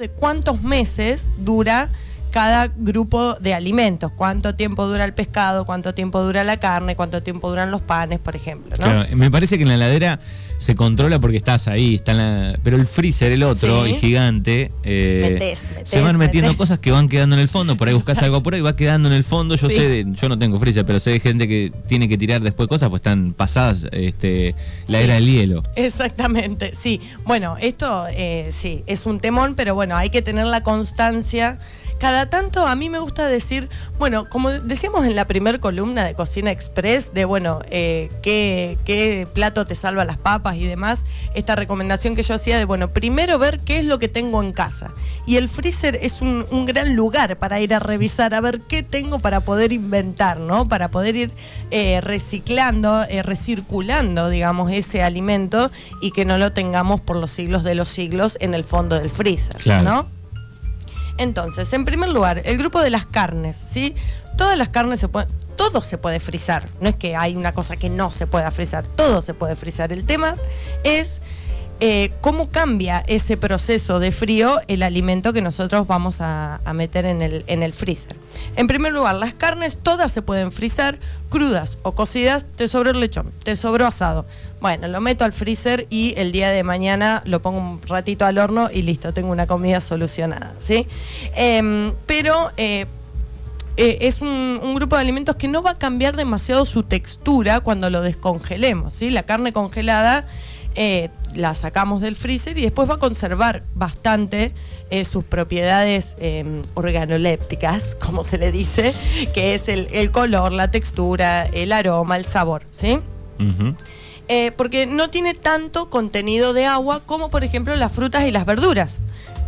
de cuántos meses dura cada grupo de alimentos, cuánto tiempo dura el pescado, cuánto tiempo dura la carne, cuánto tiempo duran los panes, por ejemplo. ¿no? Claro, me parece que en la heladera se controla porque estás ahí, está en la- pero el freezer, el otro, Sí. el gigante, eh, Metés, metés, se van metiendo metés. cosas que van quedando en el fondo, por ahí buscas algo por ahí, va quedando en el fondo, yo Sí. sé, de- yo no tengo freezer, pero sé de gente que tiene que tirar después cosas, pues están pasadas este, la Sí. era del hielo. Exactamente, sí. Bueno, esto eh, sí, es un temón, pero bueno, hay que tener la constancia. Cada tanto a mí me gusta decir, bueno, como decíamos en la primer columna de Cocina Express, de bueno, eh, qué, qué plato te salva las papas y demás, esta recomendación que yo hacía de, bueno, primero ver qué es lo que tengo en casa. Y el freezer es un, un gran lugar para ir a revisar, a ver qué tengo para poder inventar, ¿no? Para poder ir eh, reciclando, eh, recirculando, digamos, ese alimento y que no lo tengamos por los siglos de los siglos en el fondo del freezer, Claro. ¿no? Entonces, en primer lugar, el grupo de las carnes, ¿sí? Todas las carnes se pueden. Todo se puede frizar. No es que hay una cosa que no se pueda frizar. Todo se puede frizar. El tema es eh, cómo cambia ese proceso de frío el alimento que nosotros vamos a, meter en el, en el freezer. En primer lugar, las carnes todas se pueden frizar, crudas o cocidas. Te sobró el lechón, te sobró asado. Bueno, lo meto al freezer y el día de mañana lo pongo un ratito al horno y listo, tengo una comida solucionada. ¿sí? Em, pero eh, eh, es un, grupo de alimentos que no va a cambiar demasiado su textura cuando lo descongelemos. ¿sí? La carne congelada la sacamos del freezer y después va a conservar bastante eh, sus propiedades eh, organolépticas, como se le dice, que es el, el color, la textura, el aroma, el sabor. ¿sí? Eh, porque no tiene tanto contenido de agua como por ejemplo las frutas y las verduras,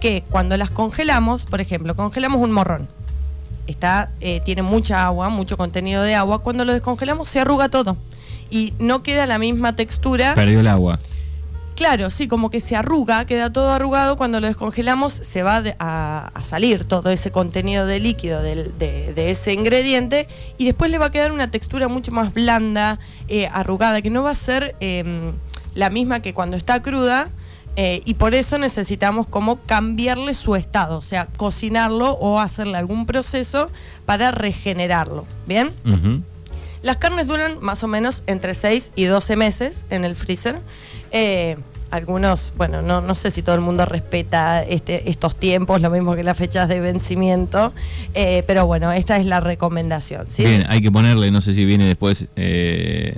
que cuando las congelamos, por ejemplo, congelamos un morrón, está, eh, tiene mucha agua, mucho contenido de agua, cuando lo descongelamos se arruga todo y no queda la misma textura. Perdió el agua. Claro, sí, como que se arruga, queda todo arrugado, cuando lo descongelamos se va a, a salir todo ese contenido de líquido de, de ese ingrediente y después le va a quedar una textura mucho más blanda, eh, arrugada, que no va a ser eh, la misma que cuando está cruda. eh, y por eso necesitamos como cambiarle su estado, o sea, cocinarlo o hacerle algún proceso para regenerarlo. ¿Bien? Las carnes duran más o menos entre 6 y 12 meses en el freezer. Eh, algunos, bueno, no, no sé si todo el mundo respeta este, estos tiempos, lo mismo que las fechas de vencimiento, eh, pero bueno, esta es la recomendación. ¿sí? Bien, hay que ponerle, no sé si viene después eh,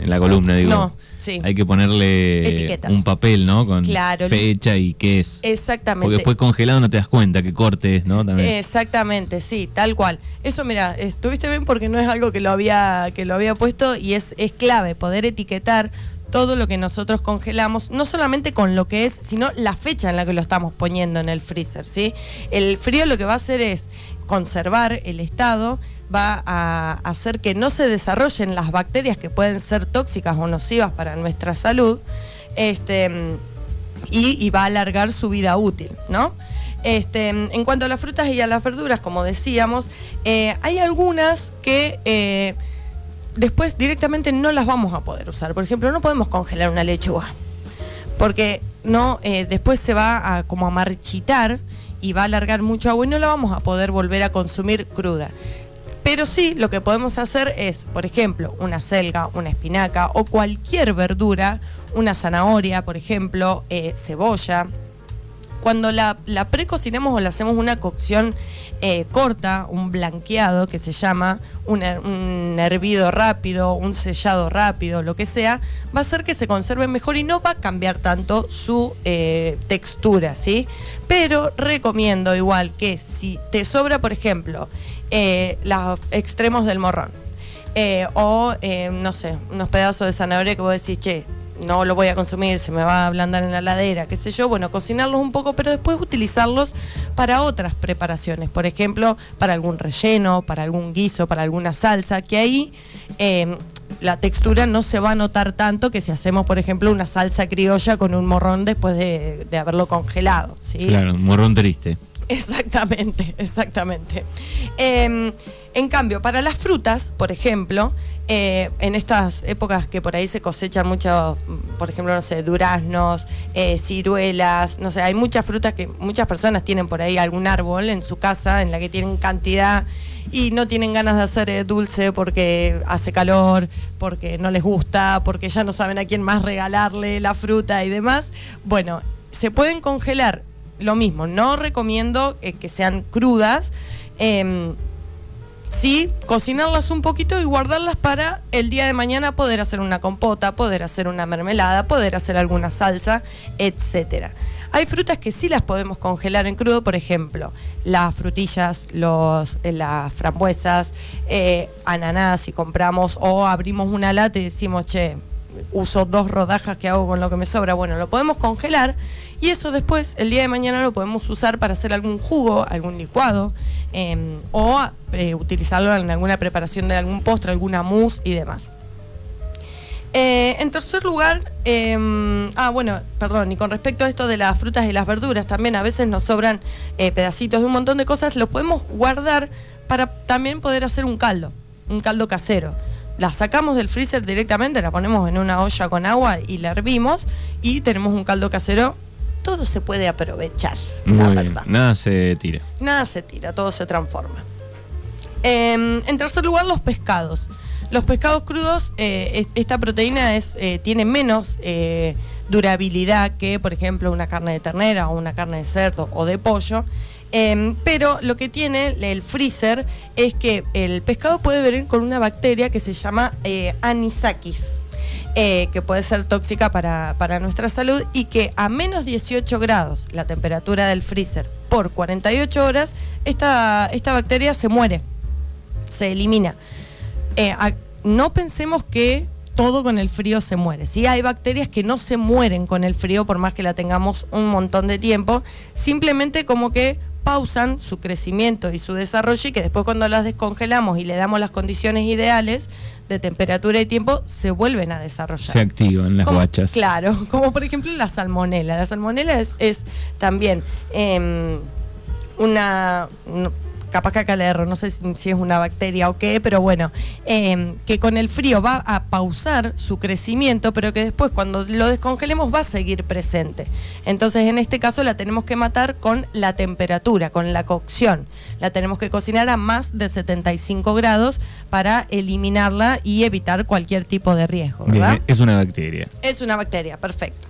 en la columna, digo. No, sí. Hay que ponerle Etiquetas. un papel, ¿no? Con Claro. fecha y qué es. Exactamente. Porque después congelado no te das cuenta qué corte es, ¿no? También. Exactamente, sí, tal cual. Eso, mira, estuviste bien porque no es algo que lo había, que lo había puesto y es, es clave poder etiquetar todo lo que nosotros congelamos, no solamente con lo que es, sino la fecha en la que lo estamos poniendo en el freezer, ¿sí? El frío lo que va a hacer es conservar el estado, va a hacer que no se desarrollen las bacterias que pueden ser tóxicas o nocivas para nuestra salud. Este, y, va a alargar su vida útil, ¿no? Este, en cuanto a las frutas y a las verduras, como decíamos, eh, hay algunas que eh, después directamente no las vamos a poder usar. Por ejemplo, no podemos congelar una lechuga, porque no, eh, después se va a como a marchitar y va a alargar mucho agua y no la vamos a poder volver a consumir cruda. Pero sí, lo que podemos hacer es, por ejemplo, una selga, una espinaca o cualquier verdura, una zanahoria, por ejemplo, eh, cebolla. Cuando la, la precocinamos o le hacemos una cocción eh, corta, un blanqueado que se llama, un hervido rápido, un sellado rápido, lo que sea, va a hacer que se conserve mejor y no va a cambiar tanto su eh, textura, ¿sí? Pero recomiendo igual que si te sobra, por ejemplo, eh, los extremos del morrón, eh, o eh, no sé, unos pedazos de zanahoria que vos decís, che, no lo voy a consumir, se me va a ablandar en la ladera, qué sé yo, bueno, cocinarlos un poco, pero después utilizarlos para otras preparaciones, por ejemplo, para algún relleno, para algún guiso, para alguna salsa, que ahí eh, la textura no se va a notar tanto que si hacemos, por ejemplo, una salsa criolla con un morrón después de, haberlo congelado, ¿sí? Claro, un morrón triste. Exactamente, exactamente. Em, en cambio, para las frutas, por ejemplo, eh, en estas épocas que por ahí se cosechan mucho, por ejemplo, no sé, duraznos, eh, ciruelas, no sé, hay muchas frutas que muchas personas tienen por ahí algún árbol en su casa en la que tienen cantidad y no tienen ganas de hacer eh, dulce porque hace calor, porque no les gusta, porque ya no saben a quién más regalarle la fruta y demás. Bueno, se pueden congelar lo mismo, no recomiendo que sean crudas. Em, sí cocinarlas un poquito y guardarlas para el día de mañana poder hacer una compota, poder hacer una mermelada, poder hacer alguna salsa, etcétera. Hay frutas que sí las podemos congelar en crudo, por ejemplo, las frutillas, los, eh, las frambuesas, eh, ananás si compramos o abrimos una lata y decimos, che, uso dos rodajas que hago con lo que me sobra. Bueno, lo podemos congelar y eso después, el día de mañana, lo podemos usar para hacer algún jugo, algún licuado em, o eh, utilizarlo en alguna preparación de algún postre, alguna mousse y demás. Eh, en tercer lugar, em, ah, bueno, perdón, y con respecto a esto de las frutas y las verduras, también a veces nos sobran eh, pedacitos de un montón de cosas, los podemos guardar para también poder hacer un caldo, un caldo casero la sacamos del freezer directamente, la ponemos en una olla con agua y la hervimos y tenemos un caldo casero. Todo se puede aprovechar, la verdad. Nada se tira. Nada se tira, todo se transforma. Em, en tercer lugar, los pescados. Los pescados crudos, eh, esta proteína es, eh, tiene menos eh, durabilidad que, por ejemplo, una carne de ternera o una carne de cerdo o de pollo. Em, pero lo que tiene el freezer es que el pescado puede venir con una bacteria que se llama eh, anisakis. Eh, que puede ser tóxica para, nuestra salud y que a menos 18 grados la temperatura del freezer por 48 horas, esta, esta bacteria se muere, se elimina. Eh, no pensemos que todo con el frío se muere. Sí, hay bacterias que no se mueren con el frío por más que la tengamos un montón de tiempo, simplemente como que pausan su crecimiento y su desarrollo y que después cuando las descongelamos y le damos las condiciones ideales de temperatura y tiempo, se vuelven a desarrollar. Se activan las guachas. Claro, como por ejemplo la salmonela. La salmonela es, también em, una capaz que acá le erro, no sé si, es una bacteria o qué, pero bueno, em, que con el frío va a pausar su crecimiento, pero que después cuando lo descongelemos va a seguir presente. Entonces en este caso la tenemos que matar con la temperatura, con la cocción. La tenemos que cocinar a más de 75 grados para eliminarla y evitar cualquier tipo de riesgo. ¿verdad? es una bacteria. Es una bacteria, perfecto.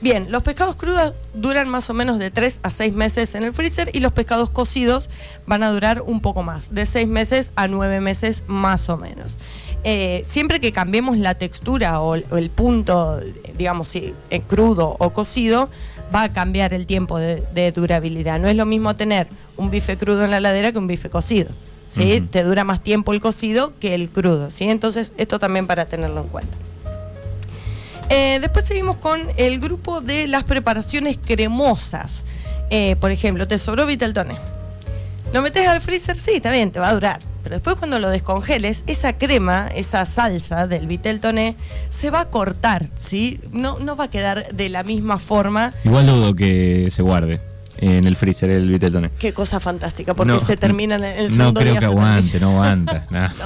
Bien, los pescados crudos duran más o menos de 3 a 6 meses en el freezer y los pescados cocidos van a durar un poco más, de 6 meses a 9 meses más o menos. Eh, siempre que cambiemos la textura o, el punto, digamos, si en crudo o cocido, va a cambiar el tiempo de, durabilidad. No es lo mismo tener un bife crudo en la ladera que un bife cocido. ¿sí? Te dura más tiempo el cocido que el crudo. ¿sí? Entonces, esto también para tenerlo en cuenta. Eh, después seguimos con el grupo de las preparaciones cremosas. Eh, por ejemplo, te sobró Viteltoné. Lo metes al freezer, sí, está bien, te va a durar. Pero después cuando lo descongeles, esa crema, esa salsa del Viteltoné, se va a cortar, ¿sí? No, no va a quedar de la misma forma. Igual dudo que se guarde en el freezer el Viteltoné. Qué cosa fantástica, porque se termina en el segundo No creo que aguante, no aguanta.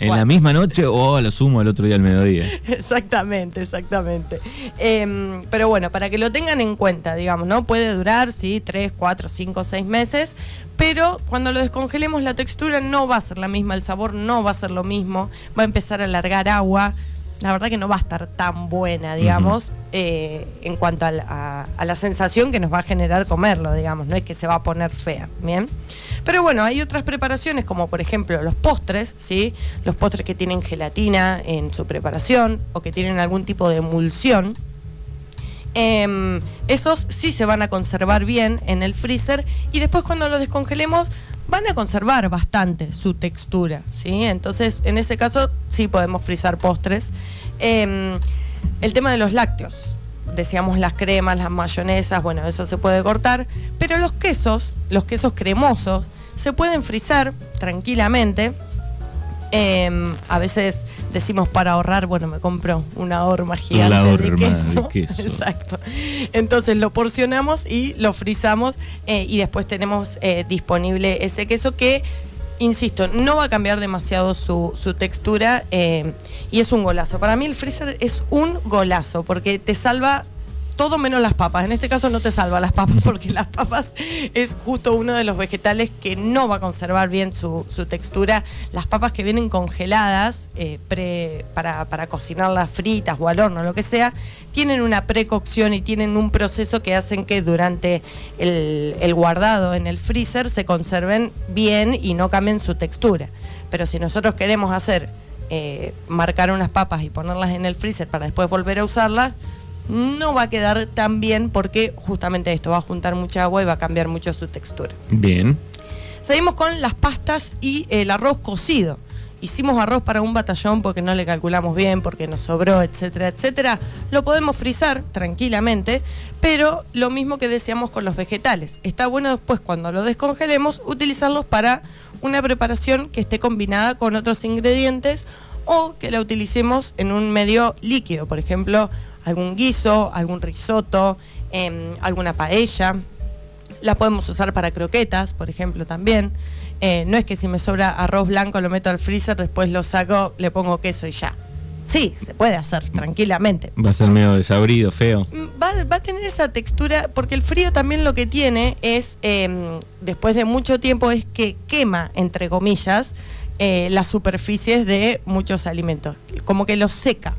en la misma noche o lo sumo el otro día al mediodía. Exactamente, exactamente. Em, pero bueno, para que lo tengan en cuenta, digamos, ¿no? Puede durar, sí, 3, 4, 5, 6 meses, pero cuando lo descongelemos la textura no va a ser la misma, el sabor no va a ser lo mismo, va a empezar a largar agua la verdad que no va a estar tan buena, digamos, eh, en cuanto a la, sensación que nos va a generar comerlo, digamos, no es que se va a poner fea, ¿bien? Pero bueno, hay otras preparaciones, como por ejemplo los postres, ¿sí? Los postres que tienen gelatina en su preparación o que tienen algún tipo de emulsión. Em, esos sí se van a conservar bien en el freezer y después cuando los descongelemos van a conservar bastante su textura, ¿sí? Entonces, en ese caso, sí podemos frizar postres. Em, el tema de los lácteos, decíamos las cremas, las mayonesas, bueno, eso se puede cortar, pero los quesos, los quesos cremosos, se pueden frizar tranquilamente Em, a veces decimos para ahorrar, bueno, me compro una horma gigante de, queso. Exacto. Entonces lo porcionamos y lo frizamos eh, y después tenemos eh, disponible ese queso que, insisto, no va a cambiar demasiado su, su textura em, y es un golazo. Para mí el freezer es un golazo porque te salva todo menos las papas. En este caso no te salva las papas porque las papas es justo uno de los vegetales que no va a conservar bien su, textura. Las papas que vienen congeladas eh, para, para cocinarlas fritas o al horno, lo que sea, tienen una precocción y tienen un proceso que hacen que durante el, guardado en el freezer se conserven bien y no cambien su textura. Pero si nosotros queremos hacer, eh, marcar unas papas y ponerlas en el freezer para después volver a usarlas, no va a quedar tan bien porque justamente esto va a juntar mucha agua y va a cambiar mucho su textura. Bien. Seguimos con las pastas y el arroz cocido. Hicimos arroz para un batallón porque no le calculamos bien, porque nos sobró, etcétera, etcétera. Lo podemos frizar tranquilamente, pero lo mismo que decíamos con los vegetales. Está bueno después cuando lo descongelemos utilizarlos para una preparación que esté combinada con otros ingredientes o que la utilicemos en un medio líquido, por ejemplo, algún guiso, algún risotto, em, alguna paella. La podemos usar para croquetas, por ejemplo, también. Eh, no es que si me sobra arroz blanco lo meto al freezer, después lo saco, le pongo queso y ya. Sí, se puede hacer tranquilamente. Va a ser medio desabrido, feo. Mm, va, a tener esa textura, porque el frío también lo que tiene es, em, después de mucho tiempo, es que quema, entre comillas, eh, las superficies de muchos alimentos, como que los seca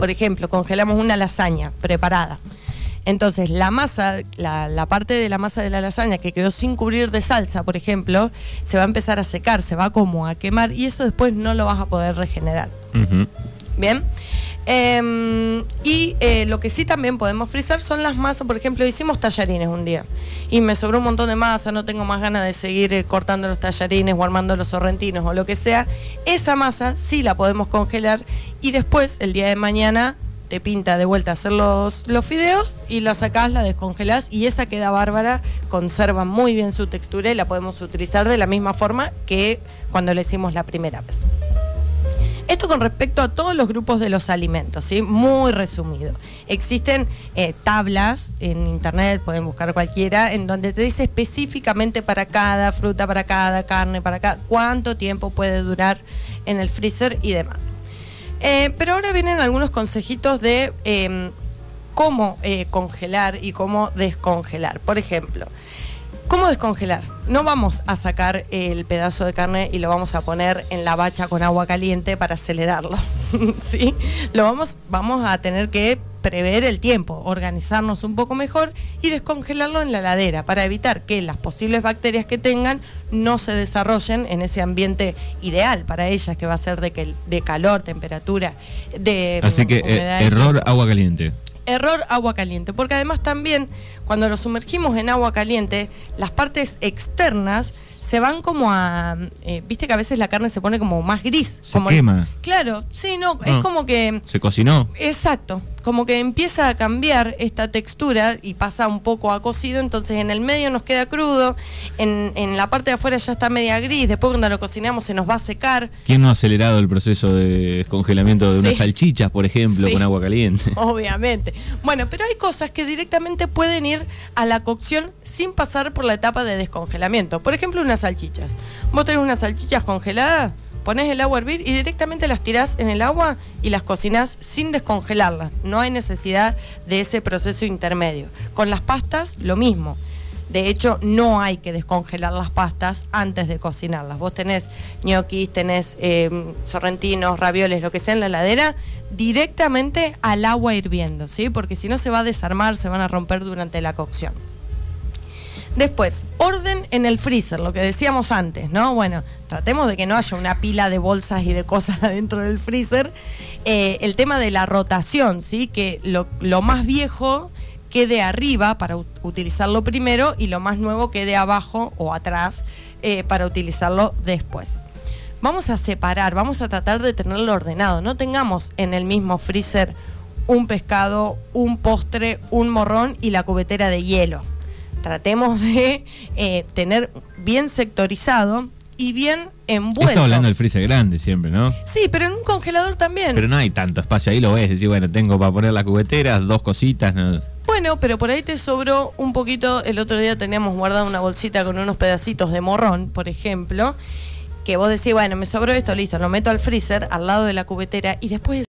por ejemplo, congelamos una lasaña preparada. Entonces, la masa, la, parte de la masa de la lasaña que quedó sin cubrir de salsa, por ejemplo, se va a empezar a secar, se va como a quemar y eso después no lo vas a poder regenerar. Bien. Em, y eh, lo que sí también podemos frizar son las masas. Por ejemplo, hicimos tallarines un día y me sobró un montón de masa, no tengo más ganas de seguir eh, cortando los tallarines o armando los sorrentinos o lo que sea. Esa masa sí la podemos congelar y después, el día de mañana, te pinta de vuelta hacer los, los fideos y la sacás, la descongelás y esa queda bárbara, conserva muy bien su textura y la podemos utilizar de la misma forma que cuando la hicimos la primera vez. Esto con respecto a todos los grupos de los alimentos, ¿sí? muy resumido. Existen eh, tablas en internet, pueden buscar cualquiera, en donde te dice específicamente para cada fruta, para cada carne, para cada cuánto tiempo puede durar en el freezer y demás. Eh, pero ahora vienen algunos consejitos de em, cómo eh, congelar y cómo descongelar. Por ejemplo, ¿Cómo descongelar? No vamos a sacar el pedazo de carne y lo vamos a poner en la bacha con agua caliente para acelerarlo. ¿Sí? Lo vamos, vamos a tener que prever el tiempo, organizarnos un poco mejor y descongelarlo en la heladera para evitar que las posibles bacterias que tengan no se desarrollen en ese ambiente ideal para ellas, que va a ser de, que, de calor, temperatura, de... Así que eh, error agua caliente. Error agua caliente, porque además también cuando lo sumergimos en agua caliente, las partes externas se van como a. Eh, viste que a veces la carne se pone como más gris. Se como quema. claro, sí, no, es ah. como que. Se cocinó. Exacto. Como que empieza a cambiar esta textura y pasa un poco a cocido, entonces en el medio nos queda crudo, en, en la parte de afuera ya está media gris, después cuando lo cocinamos se nos va a secar. ¿Quién no ha acelerado el proceso de descongelamiento de unas salchichas, por ejemplo, con agua caliente? Obviamente. Bueno, pero hay cosas que directamente pueden ir a la cocción sin pasar por la etapa de descongelamiento. Por ejemplo, unas salchichas. Vos tenés unas salchichas congeladas, pones el agua a hervir y directamente las tirás en el agua y las cocinás sin descongelarlas. No hay necesidad de ese proceso intermedio. Con las pastas, lo mismo. De hecho, no hay que descongelar las pastas antes de cocinarlas. Vos tenés ñoquis, tenés em, sorrentinos, ravioles, lo que sea en la heladera, directamente al agua hirviendo, ¿sí? Porque si no se va a desarmar, se van a romper durante la cocción. Después, orden en el freezer, lo que decíamos antes, ¿no? Bueno, tratemos de que no haya una pila de bolsas y de cosas adentro del freezer. Eh, el tema de la rotación, ¿sí? Que lo, más viejo quede arriba para utilizarlo primero y lo más nuevo quede abajo o atrás eh, para utilizarlo después. Vamos a separar, vamos a tratar de tenerlo ordenado. No tengamos en el mismo freezer un pescado, un postre, un morrón y la cubetera de hielo tratemos de eh, tener bien sectorizado y bien envuelto. Esto hablando del freezer grande siempre, ¿no? Sí, pero en un congelador también. Pero no hay tanto espacio ahí, lo ves, decir, bueno, tengo para poner las cubeteras, dos cositas. ¿no? Bueno, pero por ahí te sobró un poquito. El otro día teníamos guardada una bolsita con unos pedacitos de morrón, por ejemplo, que vos decís, bueno, me sobró esto, listo, lo meto al freezer al lado de la cubetera y después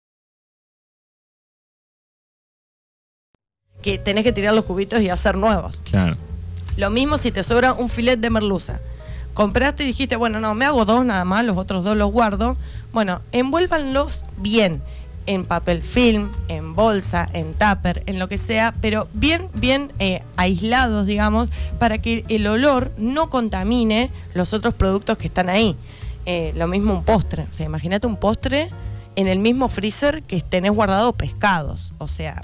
que tenés que tirar los cubitos y hacer nuevos. Claro. Lo mismo si te sobra un filet de merluza. Compraste y dijiste, bueno, no, me hago dos nada más, los otros dos los guardo. Bueno, envuélvanlos bien en papel film, en bolsa, en tupper, en lo que sea, pero bien, bien eh, aislados, digamos, para que el olor no contamine los otros productos que están ahí. Eh, lo mismo un postre. O sea, imagínate un postre en el mismo freezer que tenés guardado pescados. O sea,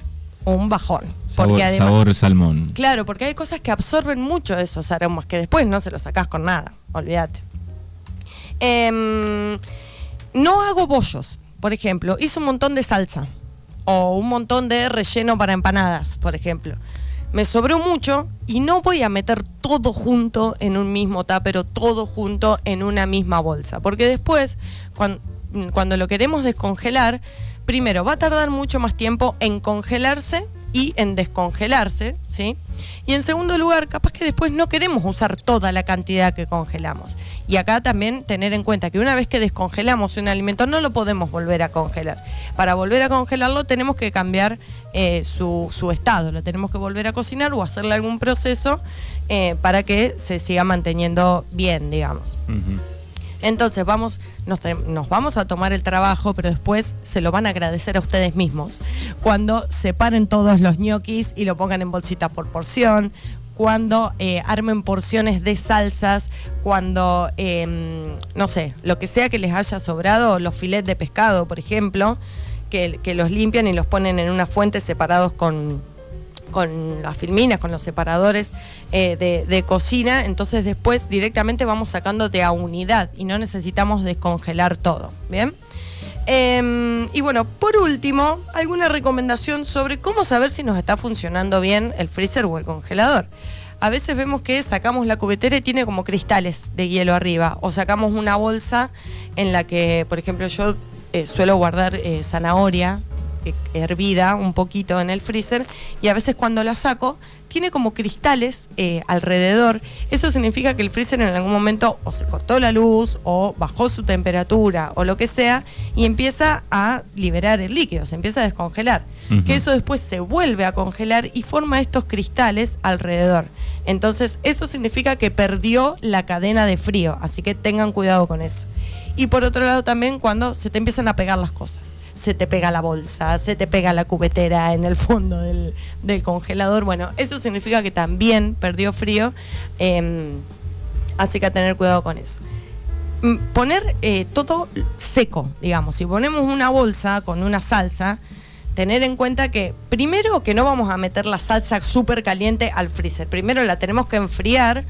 un bajón. Sabor, porque además, sabor salmón. Claro, porque hay cosas que absorben mucho de esos aromas que después no se los sacás con nada, olvídate. Em, no hago bollos, por ejemplo. Hice un montón de salsa o un montón de relleno para empanadas, por ejemplo. Me sobró mucho y no voy a meter todo junto en un mismo tupper o todo junto en una misma bolsa, porque después, cuando, cuando lo queremos descongelar, primero, va a tardar mucho más tiempo en congelarse y en descongelarse, ¿sí? Y en segundo lugar, capaz que después no queremos usar toda la cantidad que congelamos. Y acá también tener en cuenta que una vez que descongelamos un alimento no lo podemos volver a congelar. Para volver a congelarlo tenemos que cambiar eh, su, estado, lo tenemos que volver a cocinar o hacerle algún proceso eh, para que se siga manteniendo bien, digamos. Entonces vamos, nos, vamos a tomar el trabajo, pero después se lo van a agradecer a ustedes mismos. Cuando separen todos los ñoquis y lo pongan en bolsita por porción, cuando eh, armen porciones de salsas, cuando, eh, no sé, lo que sea que les haya sobrado, los filets de pescado, por ejemplo, que, que los limpian y los ponen en una fuente separados con, con las filminas, con los separadores eh, de, cocina, entonces después directamente vamos sacándote a unidad y no necesitamos descongelar todo, ¿bien? Eh, y bueno, por último, alguna recomendación sobre cómo saber si nos está funcionando bien el freezer o el congelador. A veces vemos que sacamos la cubetera y tiene como cristales de hielo arriba, o sacamos una bolsa en la que, por ejemplo, yo eh, suelo guardar eh, zanahoria hervida un poquito en el freezer y a veces cuando la saco tiene como cristales eh, alrededor. Eso significa que el freezer en algún momento o se cortó la luz o bajó su temperatura o lo que sea y empieza a liberar el líquido, se empieza a descongelar. Uh -huh. Que eso después se vuelve a congelar y forma estos cristales alrededor. Entonces eso significa que perdió la cadena de frío, así que tengan cuidado con eso. Y por otro lado también cuando se te empiezan a pegar las cosas se te pega la bolsa, se te pega la cubetera en el fondo del, congelador. Bueno, eso significa que también perdió frío, eh, así que a tener cuidado con eso. Poner eh, todo seco, digamos, si ponemos una bolsa con una salsa, tener en cuenta que primero que no vamos a meter la salsa súper caliente al freezer, primero la tenemos que enfriar,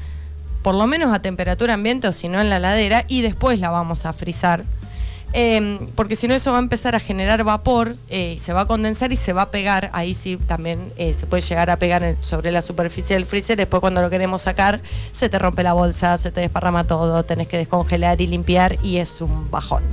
por lo menos a temperatura ambiente o si no en la ladera, y después la vamos a frizar eh, porque si no eso va a empezar a generar vapor, eh, se va a condensar y se va a pegar, ahí sí también eh, se puede llegar a pegar sobre la superficie del freezer, después cuando lo queremos sacar se te rompe la bolsa, se te desparrama todo, tenés que descongelar y limpiar y es un bajón.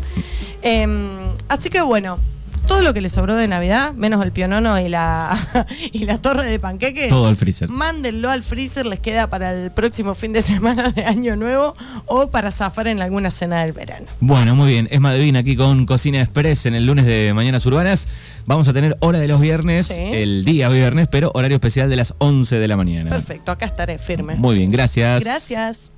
así que bueno, todo lo que le sobró de Navidad, menos el pionono y la, y la torre de panqueque. Todo al freezer. Mándenlo al freezer, les queda para el próximo fin de semana de Año Nuevo o para zafar en alguna cena del verano. Bueno, muy bien. Es Madevin aquí con Cocina Express en el lunes de Mañanas Urbanas. Vamos a tener hora de los viernes, sí. el día viernes, pero horario especial de las 11 de la mañana. Perfecto, acá estaré firme. Muy bien, gracias. Gracias.